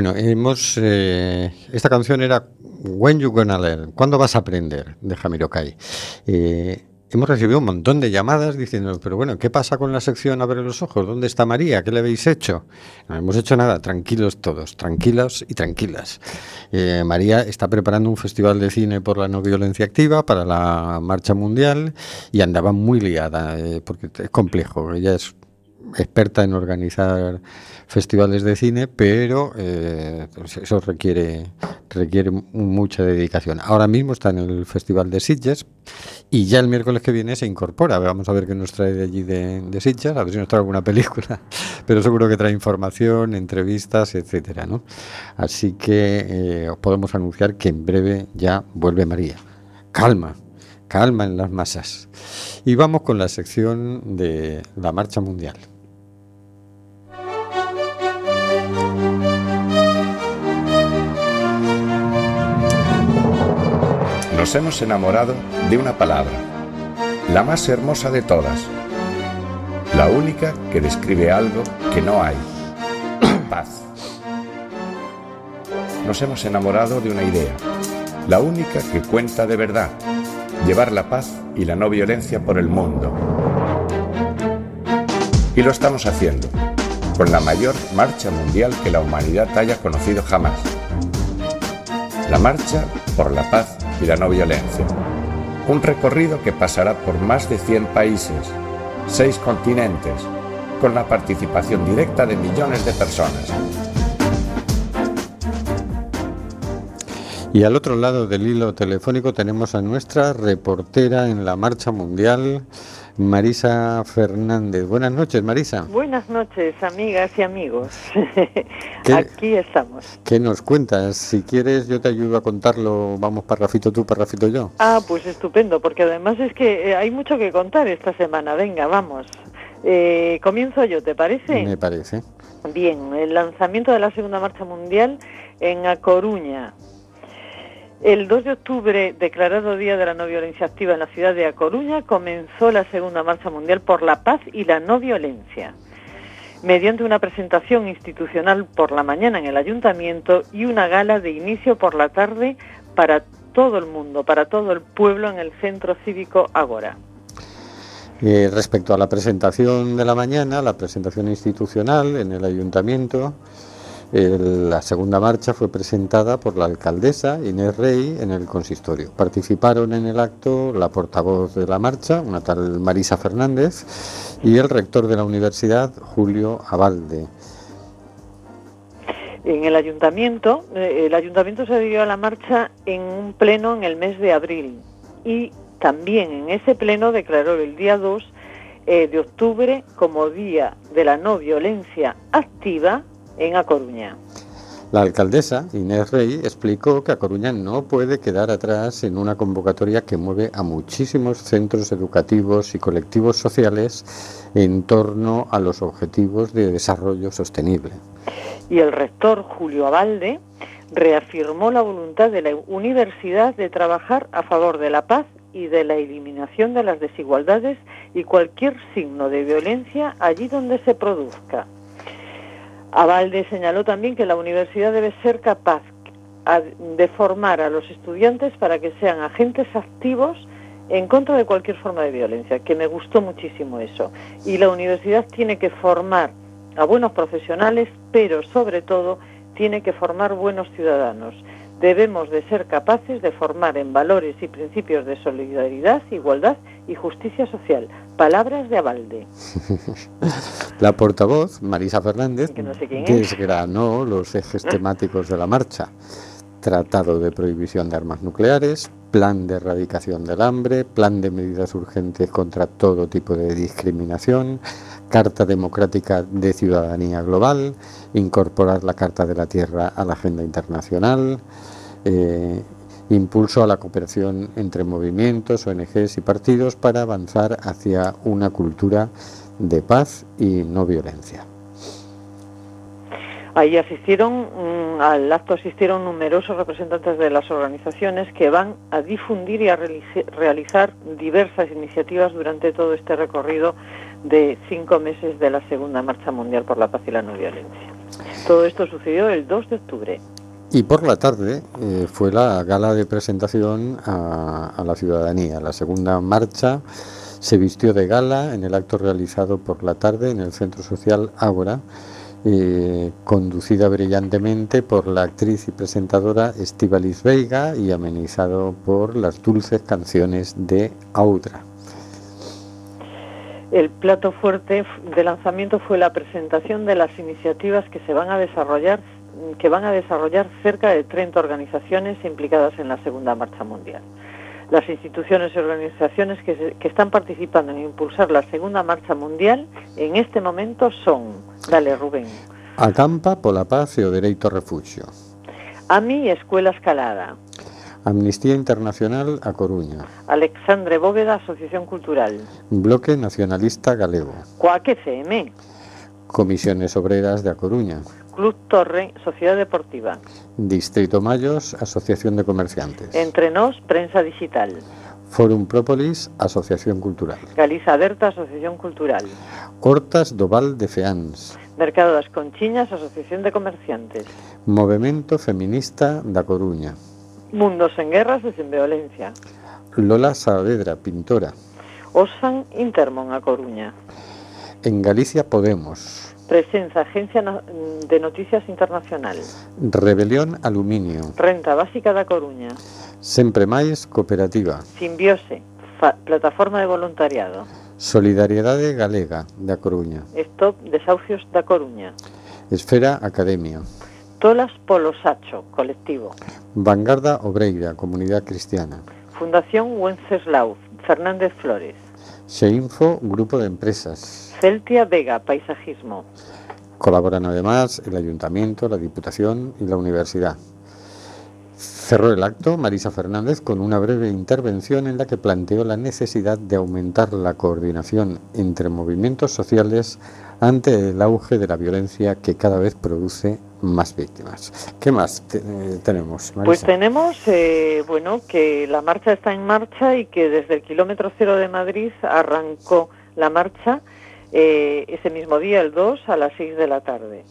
Speaker 1: Bueno, hemos eh, esta canción era When You Gonna Learn, ¿cuándo vas a aprender? de Jamiroquai. Eh, hemos recibido un montón de llamadas diciendo, pero bueno, ¿qué pasa con la sección Abre los ojos? ¿Dónde está María? ¿Qué le habéis hecho? No hemos hecho nada, tranquilos todos, tranquilos y tranquilas. Eh, María está preparando un festival de cine por la no violencia activa para la marcha mundial y andaba muy liada, eh, porque es complejo, ella es experta en organizar festivales de cine, pero eh, pues eso requiere, requiere mu- mucha dedicación. Ahora mismo está en el Festival de Sitges y ya el miércoles que viene se incorpora. Vamos a ver qué nos trae de allí de, de Sitges, a ver si nos trae alguna película, pero seguro que trae información, entrevistas, etcétera, ¿no? Así que eh, os podemos anunciar que en breve ya vuelve María. Calma, calma en las masas. Y vamos con la sección de la marcha mundial.
Speaker 8: Nos hemos enamorado de una palabra, la más hermosa de todas, la única que describe algo que no hay, paz. Nos hemos enamorado de una idea, la única que cuenta de verdad, llevar la paz y la no violencia por el mundo. Y lo estamos haciendo, con la mayor marcha mundial que la humanidad haya conocido jamás. La marcha por la paz y la no violencia. Un recorrido que pasará por más de 100 países, 6 continentes, con la participación directa de millones de personas.
Speaker 1: Y al otro lado del hilo telefónico tenemos a nuestra reportera en la marcha mundial, Marisa Fernández. Buenas noches, Marisa.
Speaker 9: Buenas noches, amigas y amigos. Aquí estamos.
Speaker 1: ¿Qué nos cuentas? Si quieres, yo te ayudo a contarlo. Vamos, parrafito tú, parrafito yo.
Speaker 9: Ah, pues estupendo, porque además es que eh, hay mucho que contar esta semana. Venga, vamos. Eh, comienzo yo, ¿te parece?
Speaker 1: Me parece.
Speaker 9: Bien, el lanzamiento de la Segunda Marcha Mundial en A Coruña. El 2 de octubre, declarado Día de la No Violencia Activa en la ciudad de A Coruña, comenzó la Segunda Marcha Mundial por la Paz y la No Violencia, mediante una presentación institucional por la mañana en el ayuntamiento y una gala de inicio por la tarde para todo el mundo, para todo el pueblo en el Centro Cívico Agora.
Speaker 1: Eh, respecto a la presentación de la mañana, la presentación institucional en el ayuntamiento, la segunda marcha fue presentada por la alcaldesa Inés Rey en el consistorio. Participaron en el acto la portavoz de la marcha, una tal Marisa Fernández, y el rector de la universidad, Julio Abalde.
Speaker 9: En el ayuntamiento, eh, el ayuntamiento se adhirió a la marcha en un pleno en el mes de abril y también en ese pleno declaró el día 2 eh, de octubre como Día de la No Violencia Activa en A Coruña.
Speaker 1: La alcaldesa, Inés Rey, explicó que A Coruña no puede quedar atrás en una convocatoria que mueve a muchísimos centros educativos y colectivos sociales en torno a los objetivos de desarrollo sostenible.
Speaker 9: Y el rector Julio Abalde reafirmó la voluntad de la universidad de trabajar a favor de la paz y de la eliminación de las desigualdades y cualquier signo de violencia allí donde se produzca. Abalde señaló también que la universidad debe ser capaz de formar a los estudiantes para que sean agentes activos en contra de cualquier forma de violencia, que me gustó muchísimo eso. Y la universidad tiene que formar a buenos profesionales, pero sobre todo tiene que formar buenos ciudadanos. Debemos de ser capaces de formar en valores y principios de solidaridad, igualdad y justicia social. Palabras de Abalde.
Speaker 1: La portavoz, Marisa Fernández,
Speaker 9: Que no sé quién es.
Speaker 1: desgranó los ejes temáticos de la marcha. Tratado de prohibición de armas nucleares, plan de erradicación del hambre, plan de medidas urgentes contra todo tipo de discriminación, Carta Democrática de Ciudadanía Global, incorporar la Carta de la Tierra a la agenda internacional, eh, impulso a la cooperación entre movimientos, ONGs y partidos para avanzar hacia una cultura de paz y no violencia.
Speaker 9: Ahí asistieron, mm, al acto asistieron numerosos representantes de las organizaciones que van a difundir y a realizar diversas iniciativas durante todo este recorrido de cinco meses de la Segunda Marcha Mundial por la Paz y la No Violencia. Todo esto sucedió el 2 de octubre.
Speaker 1: Y por la tarde eh, fue la gala de presentación a, la ciudadanía. La segunda marcha se vistió de gala en el acto realizado por la tarde en el Centro Social Ágora, eh, conducida brillantemente por la actriz y presentadora Estíbaliz Veiga y amenizado por las dulces canciones de Audra.
Speaker 9: El plato fuerte de lanzamiento fue la presentación de las iniciativas que se van a desarrollar que van a desarrollar cerca de 30 organizaciones implicadas en la Segunda Marcha Mundial. Las instituciones y organizaciones que, se- que están participando en impulsar la Segunda Marcha Mundial en este momento son, dale Rubén,
Speaker 1: Acampa pola paz e o dereito a refugio.
Speaker 9: AMI Escuela Escalada,
Speaker 1: Amnistía Internacional A Coruña.
Speaker 9: Alexandre Bóveda, Asociación Cultural.
Speaker 1: Bloque Nacionalista Galego.
Speaker 9: Coac FM.
Speaker 1: Comisiones Obreras de A Coruña.
Speaker 9: Club Torre, Sociedad Deportiva.
Speaker 1: Distrito Mayos, Asociación de Comerciantes.
Speaker 9: Entre Nos, Prensa Digital.
Speaker 1: Forum Própolis, Asociación Cultural.
Speaker 9: Galiza Aberta, Asociación Cultural.
Speaker 1: Hortas Doval de Feans.
Speaker 9: Mercado das Conchiñas, Asociación de Comerciantes.
Speaker 1: Movimento Feminista da Coruña.
Speaker 9: Mundos en guerras e sin violencia.
Speaker 1: Lola Saavedra, pintora.
Speaker 9: Osan Intermon a Coruña.
Speaker 1: En Galicia Podemos.
Speaker 9: Presenza, Agencia de Noticias Internacional.
Speaker 1: Rebelión Aluminio.
Speaker 9: Renta Básica da Coruña.
Speaker 1: Sempre máis Cooperativa.
Speaker 9: Simbiose, fa, Plataforma de Voluntariado.
Speaker 1: Solidariedade Galega da Coruña.
Speaker 9: Stop Desahucios da Coruña.
Speaker 1: Esfera Academia.
Speaker 9: Tolas Polo Sacho, colectivo,
Speaker 1: Vanguarda Obreira, Comunidad Cristiana.
Speaker 9: Fundación Wenceslau, Fernández Flores,
Speaker 1: Seinfo, Grupo de Empresas.
Speaker 9: Celtia Vega, Paisajismo,
Speaker 1: Colaboran además el Ayuntamiento, la Diputación y la Universidad. Cerró el acto Marisa Fernández con una breve intervención en la que planteó la necesidad de aumentar la coordinación entre movimientos sociales ante el auge de la violencia que cada vez produce más víctimas. ¿Qué más eh, tenemos?
Speaker 9: Pues tenemos, eh, bueno, que la marcha está en marcha y que desde el kilómetro cero de Madrid arrancó la marcha eh, ese mismo día, el 2, a las 6 de la tarde.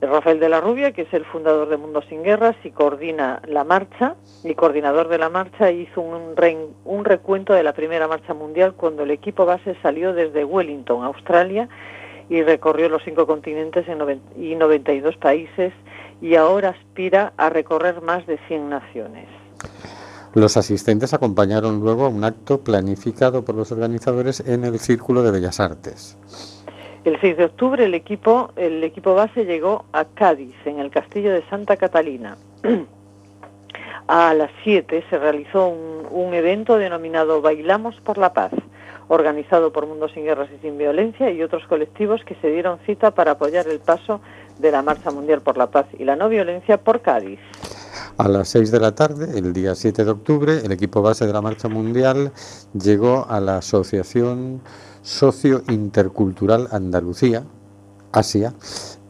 Speaker 9: Rafael de la Rubia, que es el fundador de Mundo Sin Guerras y coordina la marcha, y coordinador de la marcha, hizo un, re- un recuento de la primera marcha mundial cuando el equipo base salió desde Wellington, Australia, y recorrió los cinco continentes y 92 países y ahora aspira a recorrer más de 100 naciones.
Speaker 1: Los asistentes acompañaron luego a un acto planificado por los organizadores en el Círculo de Bellas Artes.
Speaker 9: El 6 de octubre el equipo, el equipo base llegó a Cádiz, en el castillo de Santa Catalina. A las 7 se realizó un, un evento denominado Bailamos por la Paz, organizado por Mundo Sin Guerras y Sin Violencia y otros colectivos que se dieron cita para apoyar el paso de la Marcha Mundial por la Paz y la No Violencia por Cádiz.
Speaker 1: A las 6 de la tarde, el día 7 de octubre, el equipo base de la Marcha Mundial llegó a la Asociación Socio Intercultural Andalucía, Asia,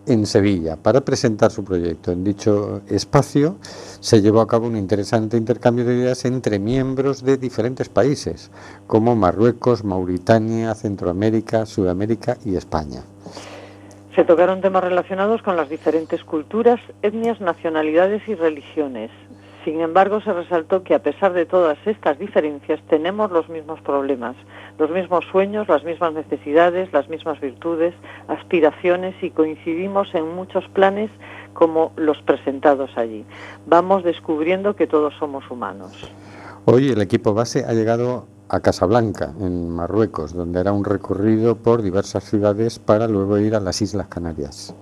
Speaker 1: en Sevilla, para presentar su proyecto. En dicho espacio se llevó a cabo un interesante intercambio de ideas entre miembros de diferentes países, como Marruecos, Mauritania, Centroamérica, Sudamérica y España.
Speaker 9: Se tocaron temas relacionados con las diferentes culturas, etnias, nacionalidades y religiones. Sin embargo, se resaltó que a pesar de todas estas diferencias tenemos los mismos problemas, los mismos sueños, las mismas necesidades, las mismas virtudes, aspiraciones y coincidimos en muchos planes como los presentados allí. Vamos descubriendo que todos somos humanos.
Speaker 1: Hoy el equipo base ha llegado a Casablanca, en Marruecos, donde hará un recorrido por diversas ciudades para luego ir a las Islas Canarias.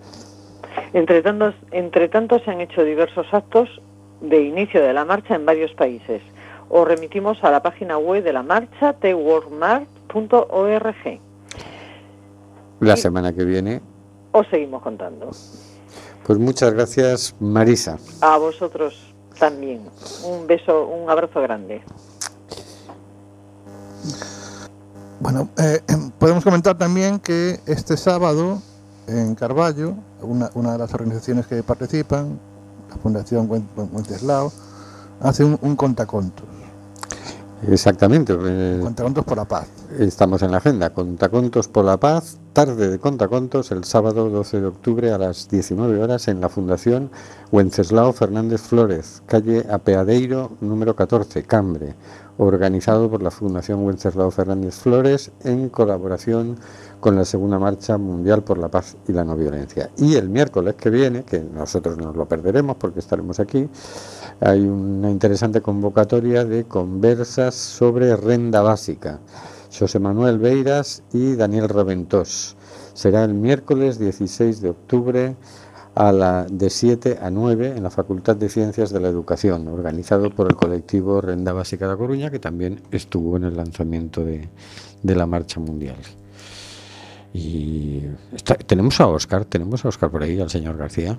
Speaker 9: Entre tanto, entre tanto se han hecho diversos actos de inicio de la marcha en varios países. Os remitimos a la página web de la marcha, tworldmart.org.
Speaker 1: La
Speaker 9: Y-
Speaker 1: semana que viene.
Speaker 9: Os seguimos contando.
Speaker 1: Pues muchas gracias, Marisa.
Speaker 9: A vosotros también. Un beso, un abrazo grande.
Speaker 2: Bueno, eh, em, podemos comentar también que este sábado en Carballo, una, una de las organizaciones que participan, la Fundación Wen- Wen- Wenceslao, hace un, un contacontos,
Speaker 1: Exactamente. eh,
Speaker 2: contacontos por la paz.
Speaker 1: Estamos en la agenda. Contacontos por la Paz, tarde de Contacontos, el sábado 12 de octubre a las 19 horas en la Fundación Wenceslao Fernández Flores, calle Apeadeiro, número 14, Cambre, organizado por la Fundación Wenceslao Fernández Flores en colaboración con la Segunda Marcha Mundial por la Paz y la No Violencia. Y el miércoles que viene, que nosotros nos lo perderemos porque estaremos aquí, hay una interesante convocatoria de conversas sobre renda básica. José Manuel Beiras y Daniel Raventós. Será el miércoles 16 de octubre a la, de 7 a 9 en la Facultad de Ciencias de la Educación, organizado por el colectivo Renda Básica de La Coruña, que también estuvo en el lanzamiento de la Marcha Mundial. Y está- tenemos a Oscar, tenemos a Oscar por ahí, al señor García.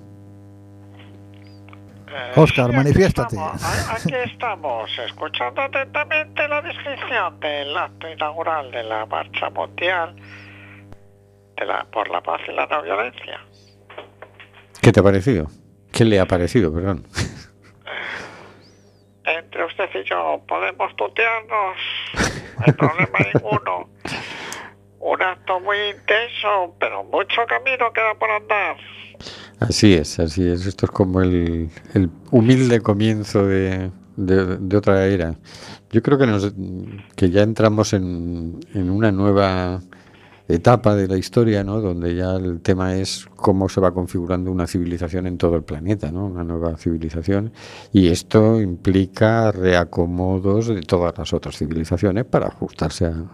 Speaker 3: Eh,
Speaker 2: Óscar,
Speaker 3: aquí
Speaker 2: manifiéstate.
Speaker 3: estamos, Aquí estamos, escuchando atentamente la descripción del acto inaugural de la Marcha Mundial de la, por la Paz y la No Violencia.
Speaker 1: ¿Qué te ha parecido? ¿Qué le ha parecido, perdón?
Speaker 3: Entre usted y yo podemos tutearnos, no hay problema ninguno. Un acto muy intenso, pero mucho camino queda por andar.
Speaker 1: Así es, así es. Esto es como el, humilde comienzo de, de- otra era. Yo creo que, nos, que ya entramos en, en una nueva etapa de la historia, ¿no? Donde ya el tema es cómo se va configurando una civilización en todo el planeta, ¿no? Una nueva civilización. Y esto implica reacomodos de todas las otras civilizaciones para ajustarse a-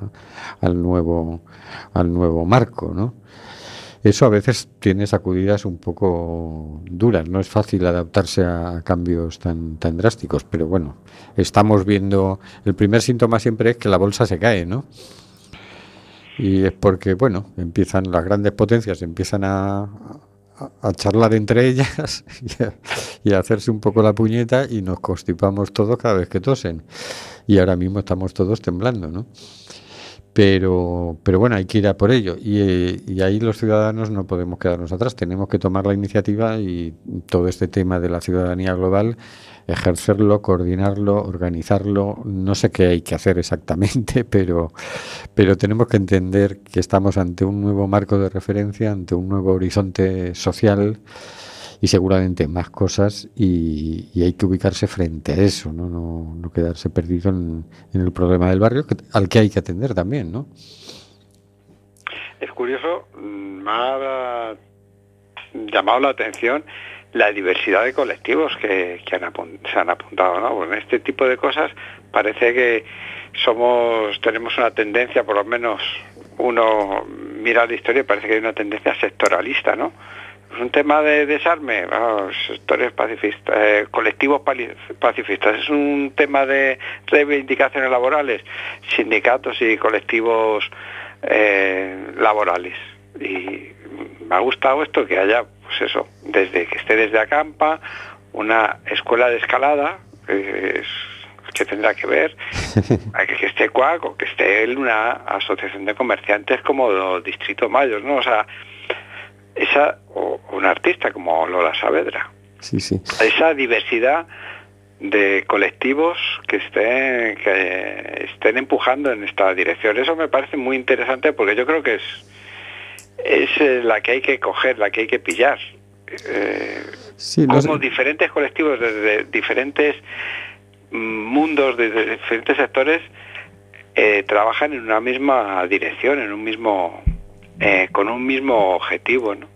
Speaker 1: al nuevo, al nuevo marco, ¿no? Eso a veces tiene sacudidas un poco duras, no es fácil adaptarse a cambios tan, tan drásticos, pero bueno, estamos viendo, el primer síntoma siempre es que la bolsa se cae, ¿no? Y es porque, bueno, empiezan las grandes potencias, empiezan a, a- charlar entre ellas y a, y a hacerse un poco la puñeta y nos constipamos todos cada vez que tosen. Y ahora mismo estamos todos temblando, ¿no? Pero, pero bueno, hay que ir a por ello. Y, eh, y ahí los ciudadanos no podemos quedarnos atrás, tenemos que tomar la iniciativa y todo este tema de la ciudadanía global, ejercerlo, coordinarlo, organizarlo. No sé qué hay que hacer exactamente, pero, pero tenemos que entender que estamos ante un nuevo marco de referencia, ante un nuevo horizonte social y seguramente más cosas y, y hay que ubicarse frente a eso, no, no, no quedarse perdido en, el problema del barrio que- al que hay que atender también, ¿no?
Speaker 4: Es curioso, mm, me ha llamado la atención la diversidad de colectivos que, que han se han apuntado, ¿no? Bueno, este tipo de cosas parece que somos, tenemos una tendencia, por lo menos uno mira la historia y parece que hay una tendencia sectoralista, ¿no? Es un tema de desarme, vamos, sectores pacifistas, eh, colectivos pacifistas, es un tema de reivindicaciones laborales, sindicatos y colectivos eh, laborales. Y me ha gustado esto que haya, pues eso, desde que esté desde Acampa, una escuela de escalada, que, tendrá que ver, que, esté CUAC o que esté en una asociación de comerciantes como Distrito Mayos, ¿no? O sea, esa, o un artista como Lola Saavedra,
Speaker 1: Sí, sí.
Speaker 4: esa diversidad de colectivos que estén que estén empujando en esta dirección eso me parece muy interesante porque yo creo que es es eh, la que hay que coger, la que hay que pillar. Eh,
Speaker 1: Sí,
Speaker 4: como diferentes colectivos desde diferentes mundos, desde diferentes sectores, eh, trabajan en una misma dirección, en un mismo, eh, con un mismo objetivo, ¿no?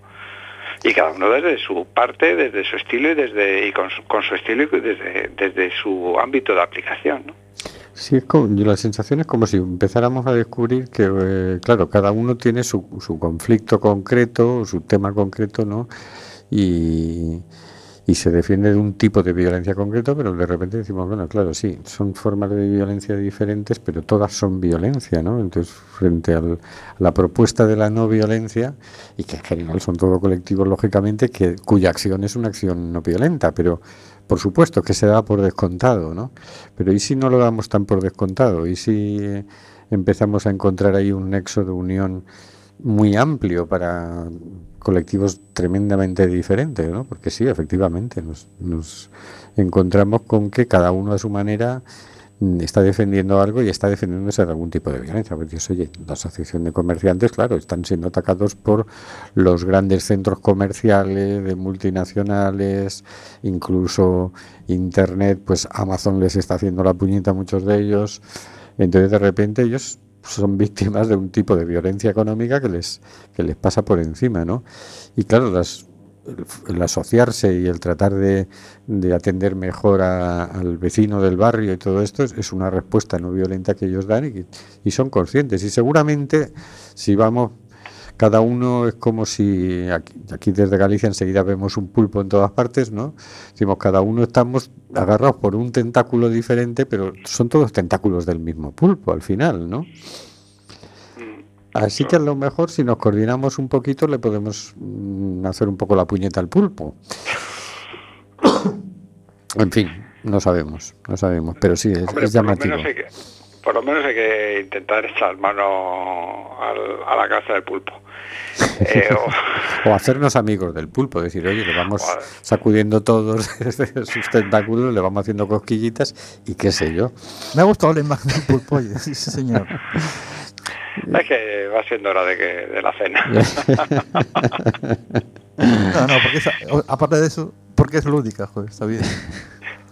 Speaker 4: Y cada uno desde su parte, desde su estilo y desde y con su, con su estilo y desde, desde su ámbito de aplicación, ¿no?
Speaker 1: Sí, es como, la sensación es como si empezáramos a descubrir que, eh, claro, cada uno tiene su, su conflicto concreto, su tema concreto, ¿no? Y, y se defiende de un tipo de violencia concreto, pero de repente decimos, bueno, claro, sí, son formas de violencia diferentes, pero todas son violencia, ¿no? Entonces, frente al- a la propuesta de la no violencia, y que en general son todos colectivos, lógicamente, que, cuya acción es una acción no violenta, pero por supuesto que se da por descontado, ¿no? Pero ¿y si no lo damos tan por descontado? ¿Y si eh, empezamos a encontrar ahí un nexo de unión muy amplio para colectivos tremendamente diferentes, ¿no? Porque sí, efectivamente, nos, nos encontramos con que cada uno a su manera mm, está defendiendo algo y está defendiéndose de algún tipo de violencia. Porque oye, la asociación de comerciantes, claro, están siendo atacados por los grandes centros comerciales de multinacionales, incluso Internet, pues Amazon les está haciendo la puñeta a muchos de ellos. Entonces, de repente, ellos son víctimas de un tipo de violencia económica que les, que les pasa por encima, ¿no? Y claro, las, el, asociarse y el tratar de, de atender mejor a- al vecino del barrio y todo esto es, es una respuesta no violenta que ellos dan y, y son conscientes. Y seguramente, si vamos, cada uno es como si aquí, aquí desde Galicia enseguida vemos un pulpo en todas partes, ¿no? Decimos, cada uno estamos agarrados por un tentáculo diferente, pero son todos tentáculos del mismo pulpo al final, ¿no? Así que a lo mejor si nos coordinamos un poquito le podemos mm, hacer un poco la puñeta al pulpo. En fin, no sabemos, no sabemos, pero sí, es,
Speaker 4: Hombre,
Speaker 1: es
Speaker 4: por lo
Speaker 1: llamativo.
Speaker 4: menos hay que, por lo menos hay que intentar echar mano al- a la cabeza del pulpo. Eh, o-
Speaker 1: O hacernos amigos del pulpo, decir, oye, le vamos sacudiendo todos sus tentáculos, le vamos haciendo cosquillitas y qué sé yo.
Speaker 2: Me ha gustado la imagen del pulpo, oye, sí, sí, señor.
Speaker 4: es que va siendo hora de, que, de la cena.
Speaker 2: No, no, porque esa- aparte de eso, porque es lúdica, joder, está bien.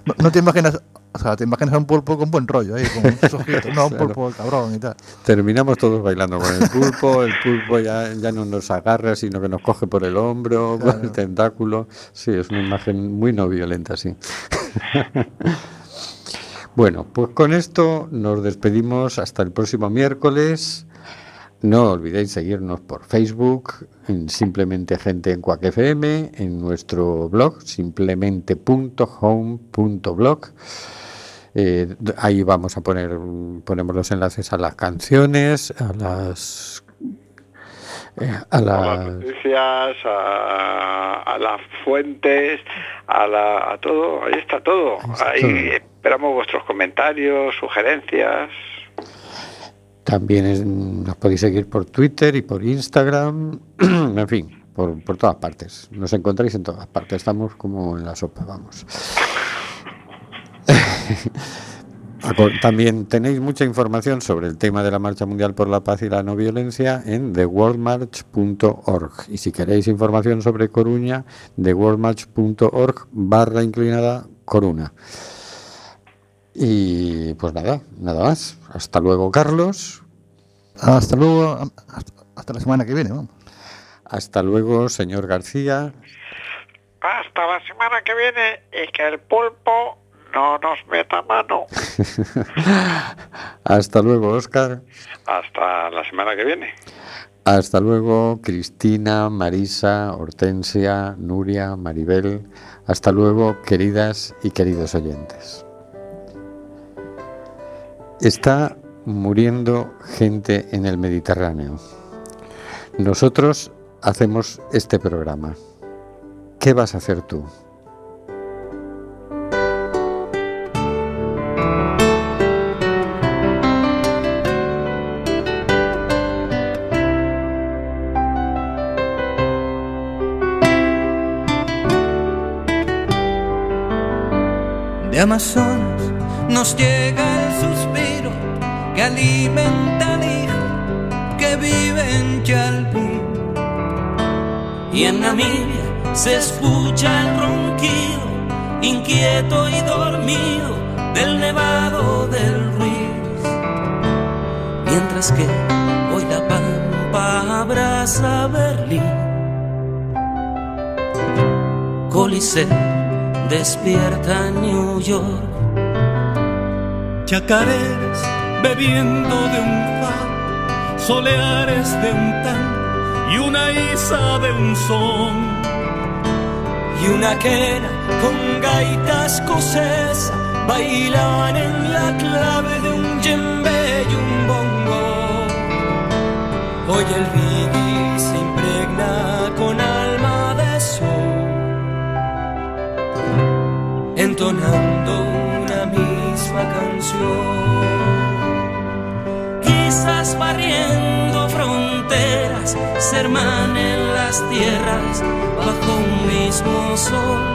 Speaker 2: No, no te imaginas, o sea, te imaginas un pulpo con buen rollo ahí, con sus ojitos, no, un
Speaker 1: Claro.
Speaker 2: pulpo cabrón y tal.
Speaker 1: Terminamos todos bailando con el pulpo, el pulpo ya, ya no nos agarra, sino que nos coge por el hombro, por el tentáculo. Sí, es una imagen muy no violenta, sí. bueno, pues con esto nos despedimos hasta el próximo miércoles. No olvidéis seguirnos por Facebook, en Simplemente Gente en Quack FM, en nuestro blog, simplemente.home.blog. Eh, ahí vamos a poner, ponemos los enlaces a las canciones, a las, eh, a
Speaker 4: a las
Speaker 1: la,
Speaker 4: noticias, a, a las fuentes, a, la, a todo, ahí está todo. Ahí
Speaker 1: todo.
Speaker 4: esperamos vuestros comentarios, sugerencias.
Speaker 1: También es- nos podéis seguir por Twitter y por Instagram, en fin, por, todas partes. Nos encontráis en todas partes, estamos como en la sopa, vamos. También tenéis mucha información sobre el tema de la Marcha Mundial por la Paz y la No Violencia en theworldmarch.org. Y si queréis información sobre Coruña, theworldmarch.org barra inclinada Coruna. Y pues nada, nada más. Hasta luego, Carlos.
Speaker 2: Hasta luego, hasta, hasta la semana que viene, vamos.
Speaker 1: Hasta luego, señor García.
Speaker 3: Hasta la semana que viene y que el pulpo no nos meta mano.
Speaker 1: Hasta luego, Oscar.
Speaker 4: Hasta la semana que viene.
Speaker 1: Hasta luego, Cristina, Marisa, Hortensia, Nuria, Maribel. Hasta luego, queridas y queridos oyentes. Está muriendo gente en el Mediterráneo. Nosotros hacemos este programa. ¿Qué vas a hacer tú?
Speaker 6: De nos llega alimenta al hijo que vive en Chalpín.
Speaker 10: y en Namibia se escucha el ronquido, inquieto y dormido del nevado del Ruiz. Mientras que hoy la pampa abraza Berlín, Coliseo despierta New York.
Speaker 11: Chacareras bebiendo de un far, soleares de un tan y una isa de un son.
Speaker 10: Y una quena con gaitas escocesa bailan en la clave de un djembe y un bongo. Hoy el reggae se impregna con alma de sol, entonando una misma canción. Quizás barriendo fronteras, se hermanen las tierras bajo un mismo sol